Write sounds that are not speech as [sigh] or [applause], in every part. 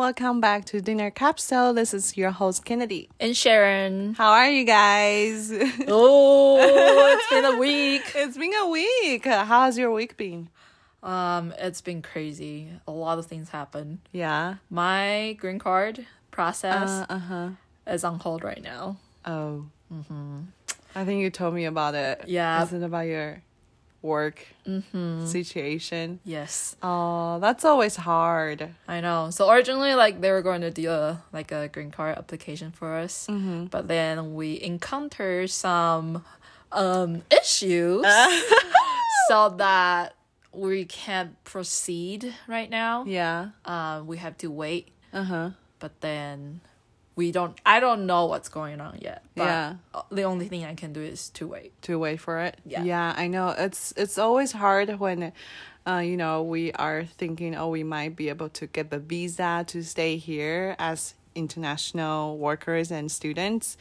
Welcome back to Dinner Capsule. This is your host Kennedy. And Sharon. How are you guys? [laughs] Oh, it's been a week. it's been a week. How's your week been? Um, it's been crazy. A lot of things happen. Yeah. My green card process Uh huh. is on hold right now. Oh. I think you told me about it. Yeah. Is it about your work situation? Yes, Oh, that's always hard. I know. So originally, like they were going to do a like a green card application for us, but then we encountered some um issues, [laughs] so that we can't proceed right now. Yeah. Um, we have to wait. Uh huh. but then we don't i don't know what's going on yet but Yeah. the only thing i can do is to wait to wait for it. Yeah. Yeah, I know. It's it's always hard when uh you know, we are thinking oh we might be able to get the visa to stay here as international workers and students.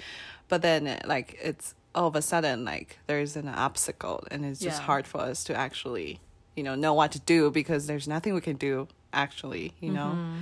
But then like it's all of a sudden like there's an obstacle and it's just Yeah. hard for us to actually, you know, know what to do because there's nothing we can do actually, you know. Mm-hmm.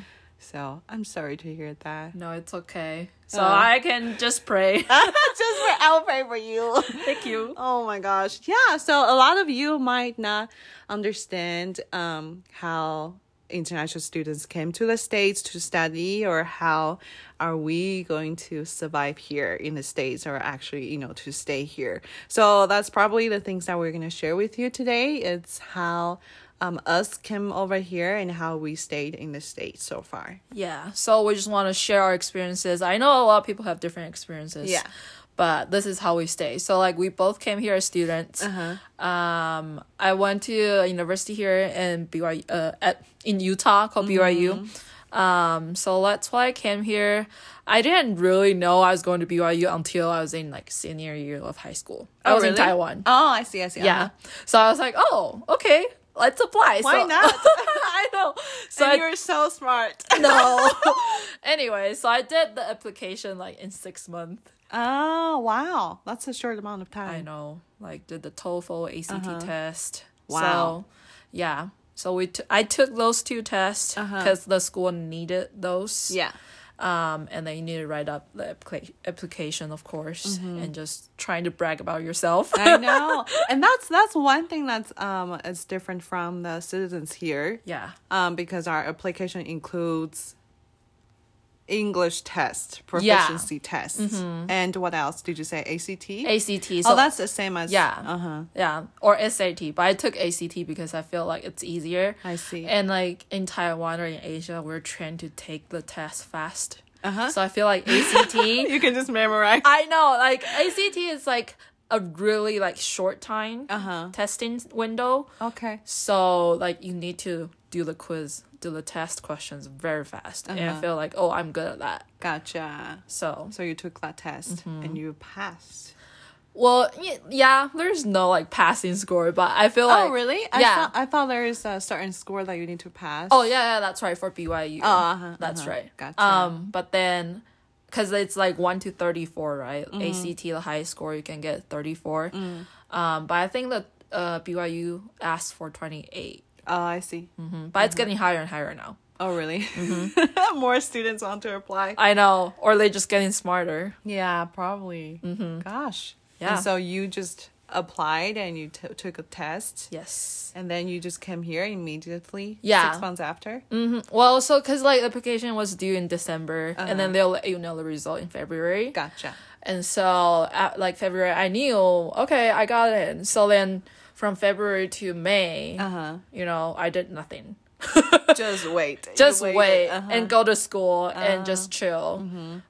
So I'm sorry to hear that. no it's okay so Uh. i can just pray [laughs] just for I'll pray for you. [laughs] thank you Oh my gosh. Yeah. So a lot of you might not understand um, how international students came to the States to study or how are we going to survive here in the States or actually, you know, to stay here. So that's probably the things that we're going to share with you today. It's how um, us came over here and how we stayed in the States so far. yeah so we just want to share our experiences i know a lot of people have different experiences Yeah. but this is how we stay so like we both came here as students Uh-huh. um i went to a university here in byu uh, at in utah called Mm-hmm. byu um so that's why i came here i didn't really know i was going to byu until i was in like senior year of high school i Oh, was in taiwan Oh, I see. I see. yeah so i was like oh okay let's apply Why So- not? [laughs] i know so I, you're so smart. [laughs] no [laughs] anyway so i did the application like in six months Oh, wow. That's a short amount of time. I know, like did the TOEFL ACT uh-huh. test. Wow. So, yeah. So we t- I took those two tests uh-huh. because the school needed those. Yeah. Um, and then you need to write up the applica- application, of course, and just trying to brag about yourself. I [laughs] know. And that's that's one thing that's um is different from the citizens here. yeah. Um because our application includes English test, proficiency test. And what else did you say? ACT? ACT. So oh, that's the same as yeah. Uh-huh. yeah, or SAT. But I took ACT because I feel like it's easier. I see. And like in Taiwan or in Asia, we're trained to take the test fast. Uh-huh. So I feel like ACT. [laughs] You can just memorize. I know, like ACT is like a really like short time Uh-huh. testing window. Okay. So like you need to do the quiz, do the test questions very fast. And I Uh-huh. feel like, oh, I'm good at that. Gotcha. So So you took that test Mm-hmm. and you passed. well, yeah, there's no like passing score, but I feel like oh, really? I yeah. thought I thought there is a certain score that you need to pass. Oh yeah, yeah, that's right for BYU. Oh, uh-huh, that's uh-huh. right. Gotcha. Um, but then, cause it's like one to thirty four, right? Mm-hmm. ACT, the highest score you can get thirty four. Mm. Um, but I think that uh BYU asked for twenty eight. Oh, I see. Mm-hmm. But it's getting higher and higher now. Oh, really? Mm-hmm. [laughs] More students want to apply. I know, or they're just getting smarter. Yeah, probably. Gosh. Yeah. And so you just applied and you t- took a test, Yes. and then you just came here immediately. Yeah. Six months after. hmm Well, so cause like the application was due in December, and then they'll let you know the result in February. Gotcha. And so, at like February, I knew, okay, I got it. So then, from February to May, Uh huh. you know, I did nothing. [laughs] just [laughs] wait. Just wait Uh-huh. and go to school and just chill.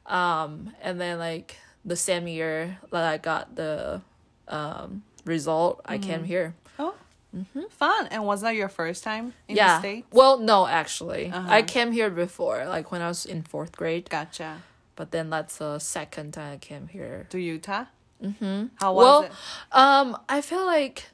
Um, and then like the same year that I got the um result, I came here. Oh, fun. And was that your first time in yeah. the States? Well, no, actually, Uh-huh. I came here before, like when I was in fourth grade. Gotcha. But then that's the second time I came here. To Utah? Mm-hmm. How was well, it? um, I feel like,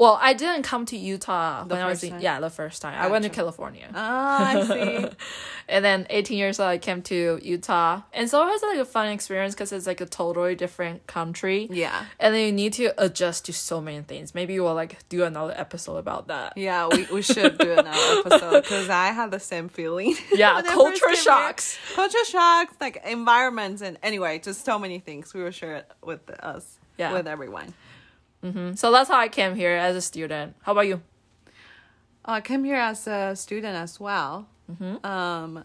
Well, I didn't come to Utah The when I was in, time? yeah the first time. I went to California, Ah, I see. [laughs] and then 18 years old I came to Utah, and so it was like a fun experience because it's like a totally different country. yeah. And then you need to adjust to so many things. Maybe we'll like do another episode about that. Yeah, we, we should do another [laughs] episode because I had the same feeling. [laughs] Yeah, when I first culture came here. shocks. Culture shocks, like environments, and anyway, just so many things we will share it with us, Yeah. with everyone. So that's how I came here as a student. How about you? Oh, I came here as a student as well. Um,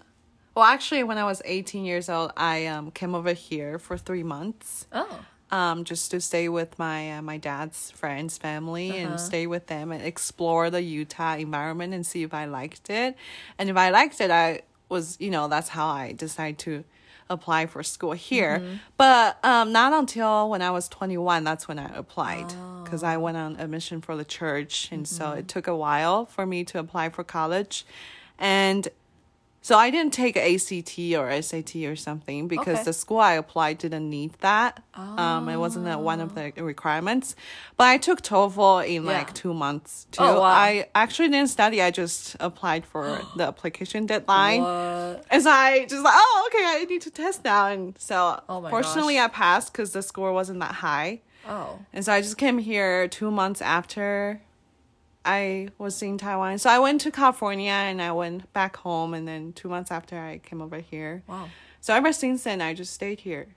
well, actually, when I was 18 years old, I um, came over here for three months. Oh, um, just to stay with my uh, my dad's friends, family, and stay with them and explore the Utah environment and see if I liked it. And if I liked it, I was you know that's how I decided to apply for school here. But um, not until when I was twenty one, that's when I applied because I went on a mission for the church, and so it took a while for me to apply for college, and. So I didn't take ACT or SAT or something because Okay. the school I applied didn't need that. Um, it wasn't a, one of the requirements. But I took TOEFL in Yeah. like two months too. Oh, wow. I actually didn't study. I just applied for the application deadline. what? And so I just like, oh, okay, I need to test now. And so Oh my fortunately, gosh. I passed because the score wasn't that high. Oh, And so I just came here two months after I was in Taiwan. So I went to California and I went back home. And then two months after, I came over here. wow. So ever since then, I just stayed here.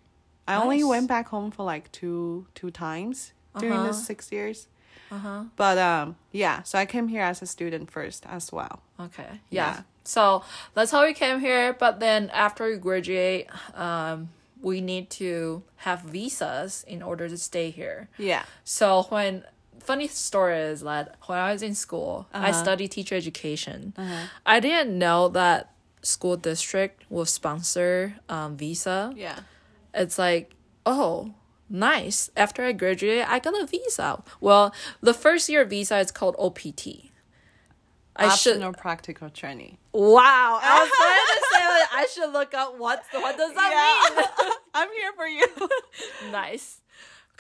I only went back home for like two two times during Uh-huh. the six years. Uh huh. But um, yeah. So I came here as a student first as well. Okay. Yeah. Yeah. So that's how we came here. But then after we graduate, um, we need to have visas in order to stay here. Yeah. So when funny story is that when I was in school, I Uh-huh. studied teacher education. I didn't know that school district will sponsor um, visa. Yeah. It's like, oh, nice. After I graduated, I got a visa. Well, the first year visa is called OPT. I should Optional practical training. Wow, I was [laughs] trying to say like, I should look up what what does that mean? [laughs] I'm here for you. [laughs] nice.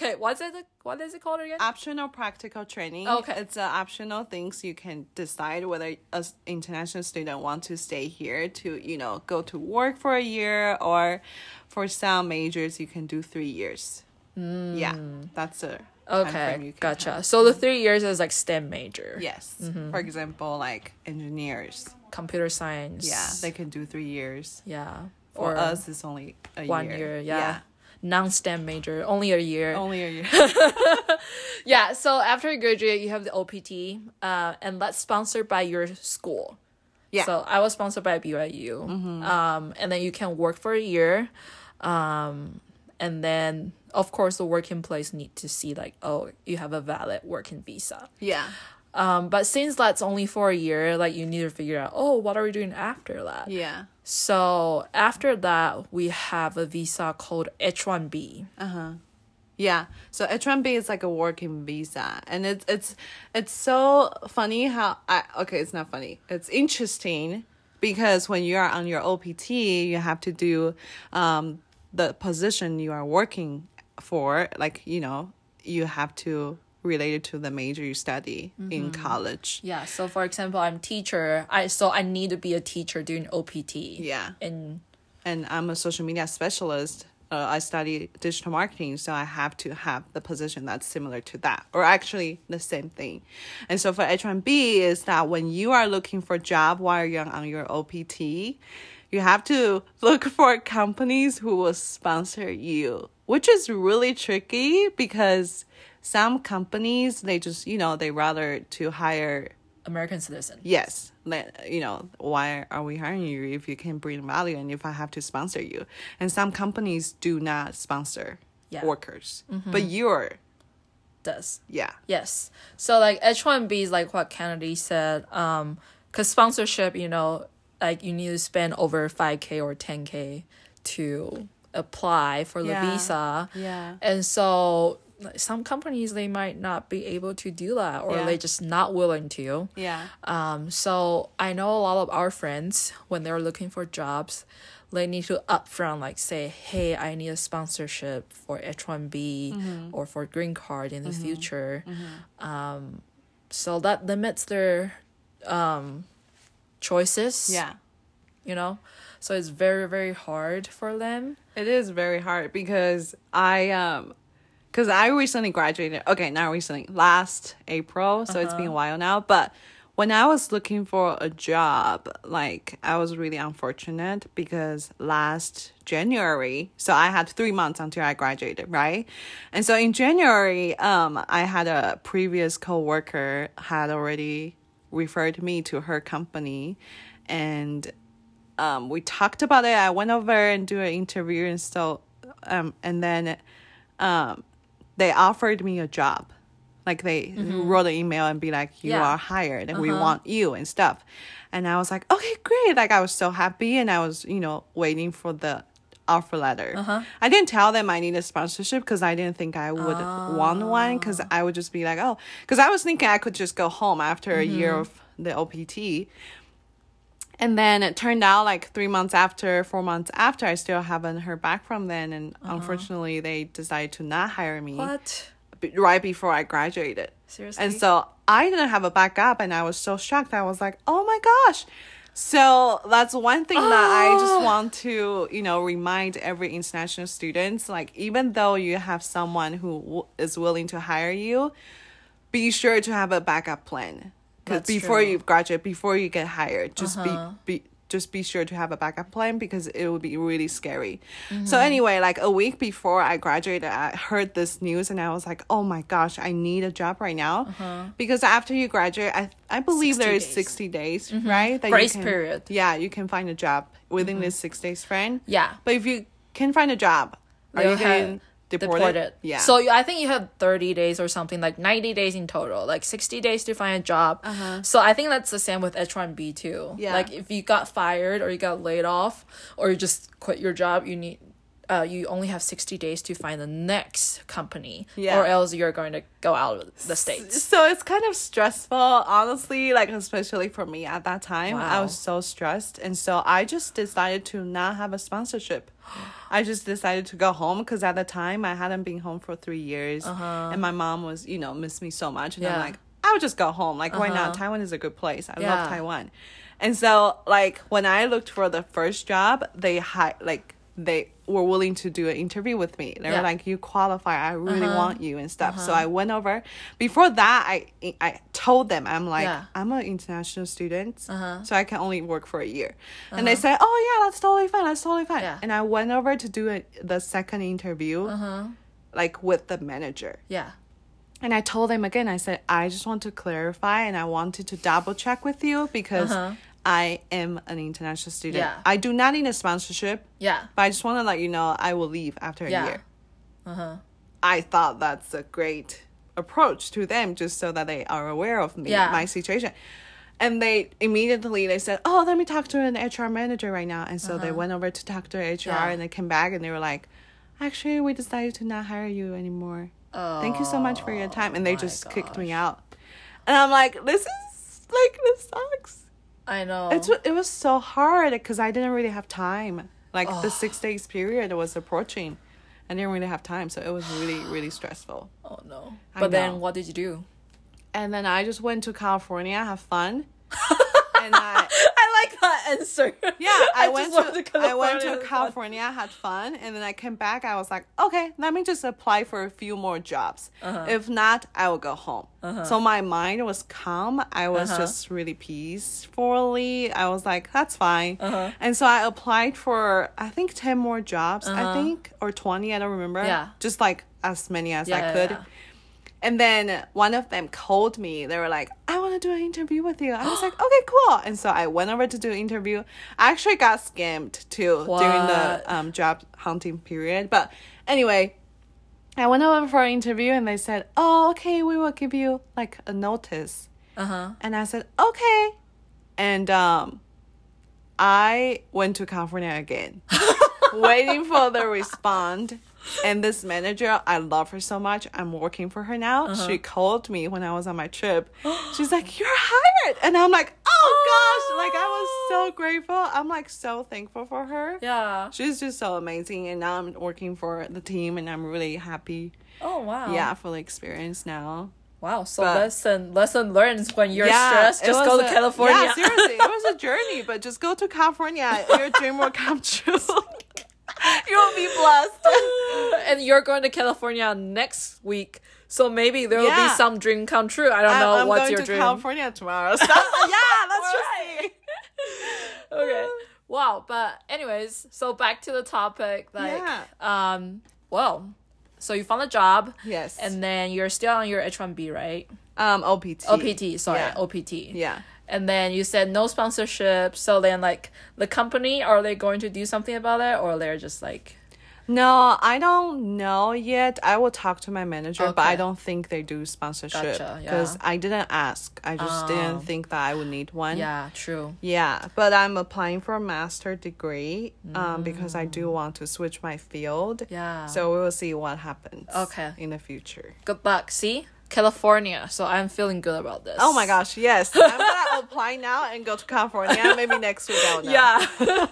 Okay, what's it? What is it called again? optional practical training. Okay. It's uh, optional things you can decide whether a s- international student want to stay here to, you know, go to work for a year or for some majors you can do 3 years. Yeah. That's a Okay, you can gotcha. have. So the three years is like STEM major. Yes. Mm-hmm. For example, like engineers. Computer science. Yeah, they can do 3 years. yeah. For or us it's only a one year. year. Yeah. Non-STEM major, only a year. Only a year. [laughs] Yeah. So after you graduate, you have the OPT, uh, and that's sponsored by your school. Yeah. So I was sponsored by BYU. Um, and then you can work for a year. Um, and then of course the working place need to see like, oh, you have a valid working visa. yeah. Um, but since that's only for a year, like you need to figure out, oh, what are we doing after that? Yeah. So after that, we have a visa called H1B. Uh huh. Yeah. So H1B is like a working visa. And it's it's it's so funny how I okay, it's not funny. It's interesting because when you are on your OPT, you have to do um the position you are working for, like, you know, you have to relate it to the major you study in college. Yeah. So for example, I'm teacher. I so I need to be a teacher doing OPT. Yeah. And and I'm a social media specialist. Uh, I study digital marketing, so I have to have the position that's similar to that, or actually the same thing. And so for H1B is that when you are looking for a job while you're on your OPT, you have to look for companies who will sponsor you, which is really tricky because some companies they just you know they rather to hire American citizen. yes you know why are we hiring you if you can bring value and if i have to sponsor you and some companies do not sponsor Yeah. workers but you're Does. yeah Yes. So like H1B is like what Kennedy said. Um, cause sponsorship, you know, like you need to spend over five k or ten k to apply for the Yeah. visa. yeah And so some companies they might not be able to do that or Yeah. they just not willing to. yeah Um, so I know a lot of our friends when they're looking for jobs, they need to upfront like say, "Hey, I need a sponsorship for H one B or for green card in the future." Um, so that limits their um choices. Yeah. You know? So it's very, very hard for them. It is very hard because I um because I recently graduated. Okay, not recently, last April. So it's been a while now. But when I was looking for a job, like I was really unfortunate because last January, so I had three months until I graduated, right? And so in January, um, I had a previous coworker had already referred me to her company, and um, we talked about it. I went over and do an interview and so, um, and then, um, they offered me a job. Like they mm-hmm. wrote an email and be like, "You Yeah. are hired, and we uh-huh. want you and stuff." And I was like, "Okay, great!" Like I was so happy, and I was, you know, waiting for the offer letter. Uh-huh. I didn't tell them I needed sponsorship because I didn't think I would want one ah. because I would just be like, "Oh," because I was thinking I could just go home after a year mm-hmm. of the OPT. And then it turned out like three months after, four months after, I still haven't heard back from them. And uh-huh. unfortunately, they decided to not hire me What? right before I graduated. Seriously? And so I didn't have a backup, and I was so shocked. I was like, oh my gosh. So that's one thing that I just oh. want to, you know, remind every international students. Like, even though you have someone who w- is willing to hire you, be sure to have a backup plan. Because before true. you graduate, before you get hired, just Uh-huh. be be just be sure to have a backup plan because it would be really scary. Mm-hmm. So anyway, like a week before I graduated, I heard this news and I was like, "Oh my gosh, I need a job right now." Because after you graduate, I I believe 60 there is days. 60 days, right? That you Grace can- period. Yeah, you can find a job within this 6 days frame. Yeah. But if you can find a job, are They'll you getting have deported? Yeah. So I think you have 30 days or something, like 90 days in total, like 60 days to find a job. Uh-huh. So I think that's the same with H1B too. Yeah. Like if you got fired or you got laid off or you just quit your job, you need uh, you only have 60 days to find the next company Yeah. or else you're going to go out of the states. So it's kind of stressful, honestly, like especially for me at that time. I was so stressed. And so I just decided to not have a sponsorship. [gasps] I just decided to go home because at the time I hadn't been home for three years. And my mom was, you know, missed me so much. And I'm Uh-huh. Like, I would just go home. Like, why Uh-huh. not? Taiwan is a good place. I Yeah. love Taiwan. And so, like, when I looked for the first job, they hi- like, they were willing to do an interview with me. They Yeah. were like, "You qualify. I really Uh-huh. want you and stuff." So I went over. Before that, I I told them I'm like Yeah. I'm an international student, Uh-huh. so I can only work for a year. And they said, "Oh yeah, that's totally fine. That's totally fine." Yeah. And I went over to do it the second interview, Uh-huh. like with the manager. Yeah. And I told them again, I said, I just want to clarify and I wanted to double check with you because Uh-huh. I am an international student. Yeah. I do not need a sponsorship, Yeah. but I just want to let you know I will leave after a Yeah. year. Uh-huh. I thought that's a great approach to them just so that they are aware of me, Yeah. my situation. And they immediately they said, "Oh, let me talk to an HR manager right now." And so they went over to talk to HR Uh-huh. Yeah. and they came back and they were like, "Actually, we decided to not hire you anymore. Oh, Thank you so much for your time." And they just kicked me out. And I'm like, "This is like this sucks." I know. It's it was so hard because I didn't really have time. Like the six days period was approaching. I didn't really have time, so it was really really stressful. oh no. I But know. then what did you do? And then I just went to California, have fun. [laughs] and I I like that answer. yeah, [laughs] I, went just to, I went California to fun. California, had fun, and then I came back. I was like, okay, let me just apply for a few more jobs. Uh-huh. If not, I will go home. So my mind was calm. I was Uh-huh. just really peacefully. I was like, that's fine. Uh-huh. And so I applied for I think ten more jobs. I think or twenty. I don't remember. Uh-huh. Yeah. just like as many as Yeah, I yeah, could. yeah. And then one of them called me. They were like, I want to do an interview with you. I was like, okay, cool. And so I went over to do an interview. I actually got scammed too during the um, job hunting period. But anyway, I went over for an interview and they said, oh, okay, we will give you like a notice. Uh-huh. And I said, okay. And um, I went to California again, [laughs] waiting for the respond. And this manager, I love her so much. I'm working for her now. Uh-huh. She called me when I was on my trip. [gasps] She's like, "You're hired," and I'm like, "Oh gosh!" Like I was so grateful. I'm like so thankful for her. Yeah. She's just so amazing, and now I'm working for the team, and I'm really happy. Oh wow. Yeah, for the experience now. Wow. So But- lesson lesson learned when you're Yeah, stressed, just go to California. Yeah, seriously, it was a [laughs] journey, but just go to California. Your dream will come [laughs] true. You'll be blessed. [laughs] and you're going to California next week. So maybe there will Yeah. be some dream come true. I don't know I'm what's going your to dream. California tomorrow. [laughs] So, yeah, Alright. see. [laughs] okay. Wow. But anyways, so back to the topic. Like, Yeah. um, well, so you found a job. Yes. And then you're still on your H one B, right? um, OPT. OPT. Sorry, Yeah. OPT. Yeah. And then you said no sponsorship. So then, like, the company are they going to do something about it, or they're just like, No, I don't know yet. I will talk to my manager, but I don't think they do sponsorship Gotcha, because yeah. I didn't ask. I just Oh. didn't think that I would need one. yeah, true. Yeah, but I'm applying for a master degree um, because I do want to switch my field. Mm. Yeah. So we will see what happens. Okay. In the future. Good luck. See, California. So I'm feeling good about this. Oh my gosh, yes. I'm gonna [laughs] apply now and go to California. Maybe next week I'll know. Yeah. [laughs]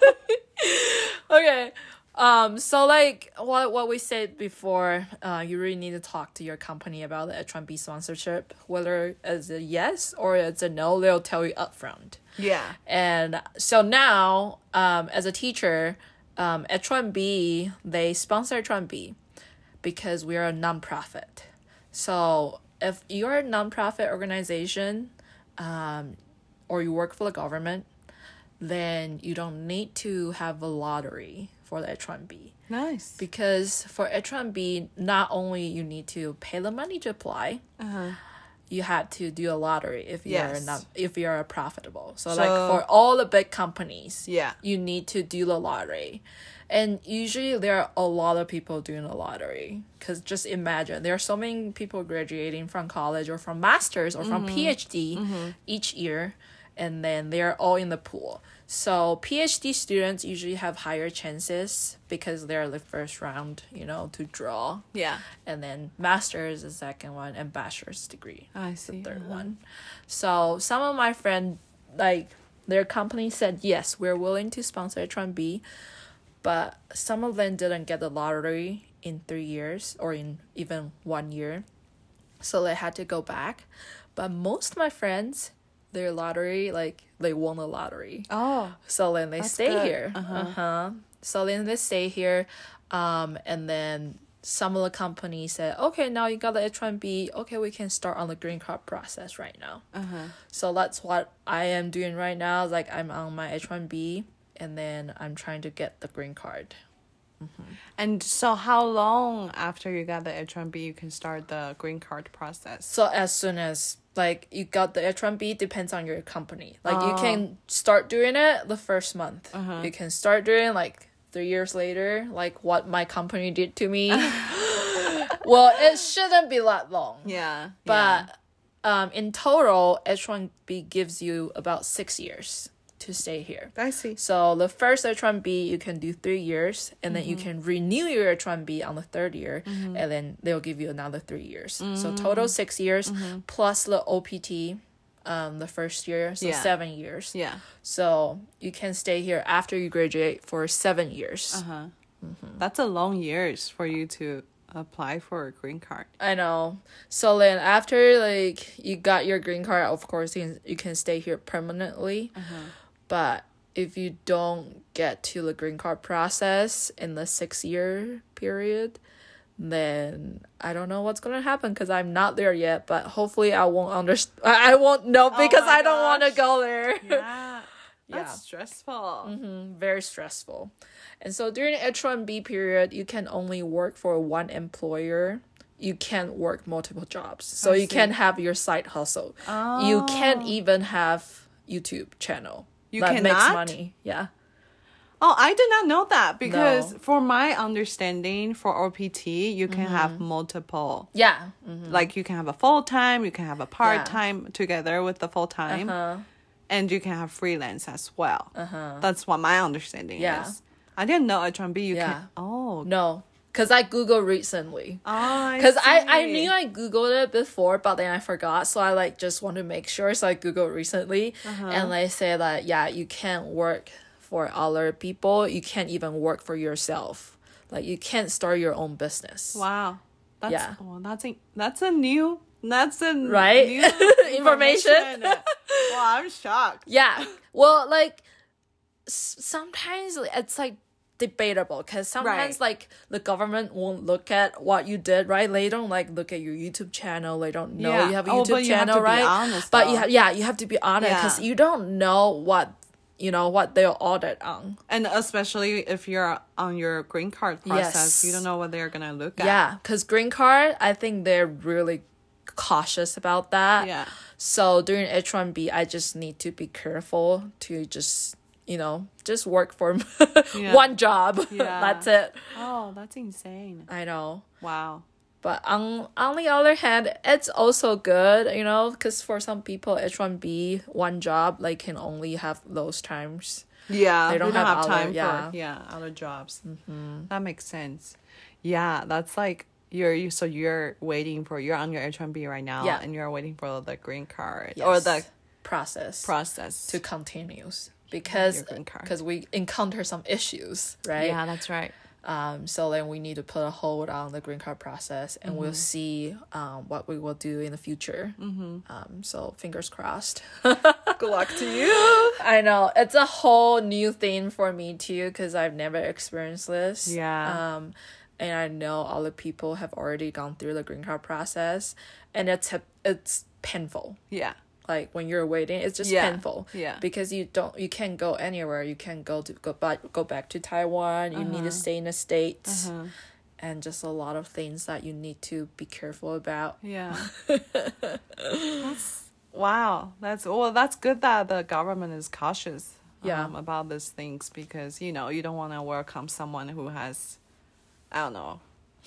okay. Um. So like what what we said before, uh, you really need to talk to your company about the H one B sponsorship, whether it's a yes or it's a no. They'll tell you upfront. Yeah. And so now, um, as a teacher, um, H1B, they sponsor H1B because we are a nonprofit. So if you're a nonprofit organization um, or you work for the government, then you don't need to have a lottery for the H1B. Nice. Because for H1B, not only you need to pay the money to apply, you had to do a lottery if you're Uh-huh. Not if you're profitable. So, So- like for all the big companies, Yeah. you need to do the lottery. And usually there are a lot of people doing the lottery because just imagine there are so many people graduating from college or from masters or Mm-hmm. from PhD each year, and then they're all in the pool. So PhD students usually have higher chances because they're the first round, you know, to draw. Yeah. and then master's is the second one and bachelor's degree I is the 3rd Uh-huh. one. So some of my friend like their company said yes we're willing to sponsor h1b but some of them didn't get the lottery in three years or in even one year. So they had to go back. But most of my friends their lottery like they won the lottery Oh. so then they stay good. here. Uh huh. So then they stay here, um, and then some of the companies said, "Okay, now you got the H one B. Okay, we can start on the green card process right now." Uh-huh. So that's what I am doing right now. Like I'm on my H one B, and then I'm trying to get the green card. And so how long after you got the H1B you can start the green card process? So as soon as like you got the H one B, depends on your company. Like you Oh. can start doing it the first month. Uh-huh. You can start doing like three years later, like what my company did to me. [laughs] [laughs] well, it shouldn't be that long. Yeah. But um, in total, H one B gives you about six years to stay here. I see. So the first H one B you can do three years, and then you Mm-hmm. can renew your H one B on the third year, and then they'll give you another three years. So Mm-hmm. total six years plus the OPT, um, the first year, so Yeah. seven years. Yeah. So you can stay here after you graduate for seven years. Uh-huh. Mm-hmm. That's a long years for you to apply for a green card. I know. So then after like you got your green card, of course you can, you can stay here permanently. But if you don't get to the green card process in the six year period, then I don't know what's gonna happen because I'm not there yet. But hopefully I won't understand. [laughs] I won't know because my I don't want to go there. [laughs] Yeah. Yeah. That's stressful. Mhm, very stressful. And so during the H1B period, you can only work for one employer. You can't work multiple jobs. So you can't have your side hustle. You can't Oh. even have YouTube channel You that makes cannot? money. Yeah. Oh, I did not know that because No. for my understanding, for OPT, you can Mm-hmm. have multiple. Yeah. Mhm. Like you can have a full time, you can have a part time together with the full time, Uh-huh. and you can have freelance as well. Uh-huh. That's what my understanding Yeah. is. I didn't know H1B you Yeah. can. Oh, No. Because I Googled recently. oh Because I, I see. knew I Googled it before, but then I forgot. So I like just want to make sure. So I Googled recently. Uh-huh. And they say that, yeah, you can't work for other people. You can't even work for yourself. Like you can't start your own business. Wow. That's, Yeah. Well, that's a, that's a new That's an Right? new [laughs] Information. [laughs] well, I'm shocked. Yeah. Well, like s- sometimes it's like debatable because sometimes Right. like the government won't look at what you did, right? They don't like look at your YouTube channel. They don't know Yeah. you have a Oh, YouTube you have channel, be right? honest, but you ha- yeah, you have to be honest because Yeah. you don't know what you know what they'll audit on. And especially if you're on your green card process, Yes. you don't know what they're gonna look at. Yeah, because green card, I think they're really cautious about that. Yeah. So during H one B, I just need to be careful to just you know just work for [laughs] Yeah. one job. [laughs] Yeah. That's it. Oh, that's insane. I know. Wow. But on on the other hand, it's also good, you know, because for some people, H one B one job like can only have those times. Yeah, They don't don't have have, other- time yeah. Mm-hmm. for yeah other jobs. That makes sense. Yeah, that's like you're you. So you're waiting for you're on your H one B right now, Yeah. and you're waiting for the green card or the process process to continues because Your green card. because we encounter some issues, right? Yeah, that's right. Um, so then we need to put a hold on the green card process, and Mm-hmm. we'll see um, what we will do in the future. Mm-hmm. Um, so fingers crossed. [laughs] Good luck to you. [laughs] I know it's a whole new thing for me too, because I've never experienced this. Yeah. Um, and I know all the people have already gone through the green card process, and it's it's painful. Yeah, Like when you're waiting, it's just Yeah. painful. Yeah. Because you don't, you can't go anywhere. You can't go to go back, go back to Taiwan. You Uh-huh. need to stay in the states, and just a lot of things that you need to be careful about. yeah. [laughs] that's, wow, that's well. That's good that the government is cautious. Yeah. Um, about these things because you know you don't want to welcome someone who has, I don't know,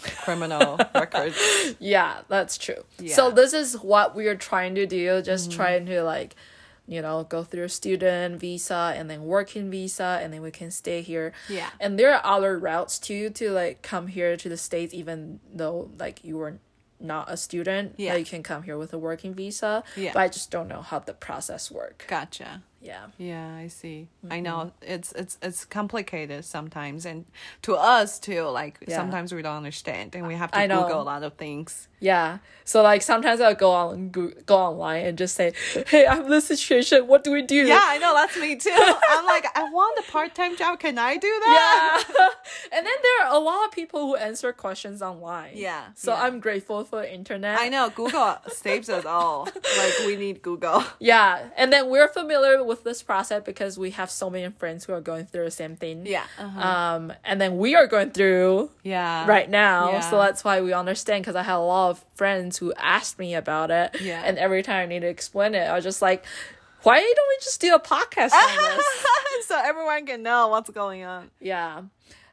criminal [laughs] records. Yeah, that's true. Yeah. So this is what we are trying to do. Just mm-hmm. trying to like, you know, go through a student visa and then working visa, and then we can stay here. Yeah. And there are other routes too to like come here to the states, even though like you were not a student. Yeah. You can come here with a working visa. Yeah. But I just don't know how the process work. Gotcha. Yeah. Yeah, I see. Mm-hmm. I know it's it's it's complicated sometimes, and to us too. Like Yeah. sometimes we don't understand, and we have to. Google a lot of things. Yeah. So like sometimes I'll go on go, go online and just say, "Hey, I'm in this situation. What do we do?" Yeah, I know that's me too. [laughs] I'm like, I want a part time job. Can I do that? Yeah. [laughs] and then there are a lot of people who answer questions online. Yeah, So yeah. I'm grateful for the internet. I know Google saves us all. [laughs] Like we need Google. Yeah. And then we're familiar with this process because we have so many friends who are going through the same thing. Yeah. Um, and then we are going through Yeah. right now. Yeah. So that's why we understand because I had a lot of friends who asked me about it. Yeah. And every time I need to explain it, I was just like, why don't we just do a podcast on this? [laughs] so everyone can know what's going on. Yeah.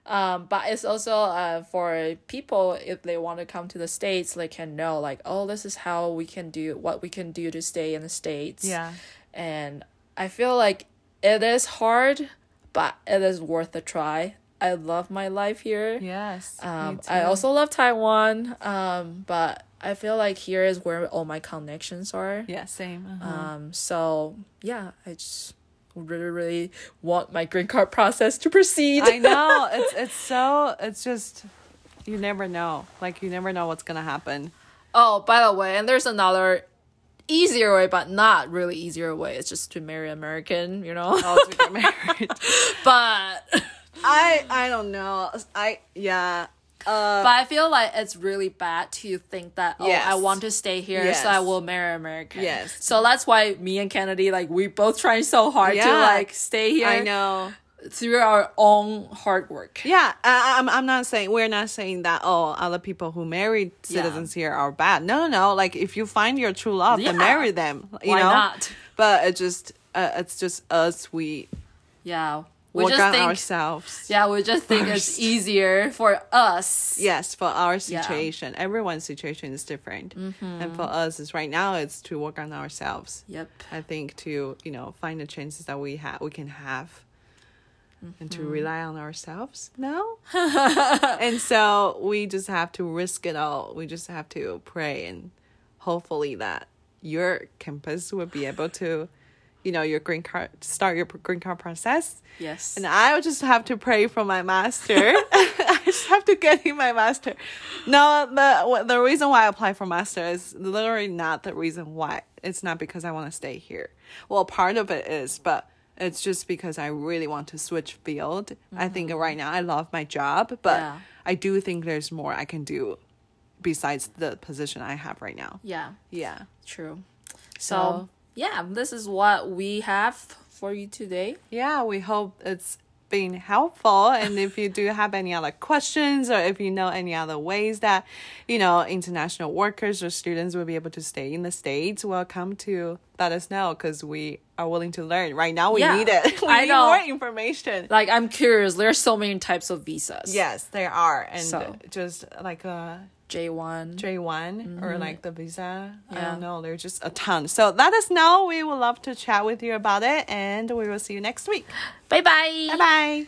Um, but it's also uh, for people if they want to come to the states, they can know like, oh, this is how we can do what we can do to stay in the states. Yeah. And I feel like it is hard, but it is worth a try. I love my life here. Yes. Um, I also love Taiwan. Um, but I feel like here is where all my connections are. Yeah. Same. Uh-huh. Um, so yeah, I just really, really want my green card process to proceed. I know. [laughs] It's it's so it's just you never know. Like you never know what's gonna happen. Oh, by the way, and there's another easier way, but not really easier way. It's just to marry American, you know. Oh, to get married. [laughs] but I I don't know. I yeah. Uh, but I feel like it's really bad to think that oh Yes. I want to stay here, Yes. so I will marry American. Yes. So that's why me and Kennedy like we both trying so hard to like stay here. I know. through our own hard work. Yeah, I, I'm. I'm not saying we're not saying that. Oh, other people who married citizens here are bad. No, no, no. Like if you find your true love, then marry them. You Why know. not? But it just. Uh, it's just us. We Yeah. We work just on think ourselves. Yeah, we just think it's easier for us. Yes, for our Yeah. Mm-hmm. situation, everyone's situation is different, and for us, is right now it's to work on ourselves. Yep. I think to you know find the chances that we have we can have and Mm-hmm. to rely on ourselves no [laughs] and so we just have to risk it all we just have to pray and hopefully that your campus will be able to you know your green card start your green card process Yes. and I will just have to pray for my master. [laughs] [laughs] I just have to get in my master. No, the the reason why I apply for master is literally not the reason why. It's not because I want to stay here. Well, part of it is, but it's just because I really want to switch field. I think mm-hmm. right now I love my job, but Yeah. I do think there's more I can do besides the position I have right now. Yeah, Yeah. true. So, So- yeah, this is what we have for you today. Yeah, we hope it's been helpful. And if you do have any other questions or if you know any other ways that, you know, international workers or students will be able to stay in the States, welcome to let us know because we are willing to learn. Right now, we Yeah, need it. [laughs] we I need know. more information. Like, I'm curious. there are so many types of visas. Yes, there are. And So. just like a J1. J1 or like the visa. I Mm-hmm. Don't know. There's just a ton. So let us know. We would love to chat with you about it. And we will see you next week. bye bye. Bye bye.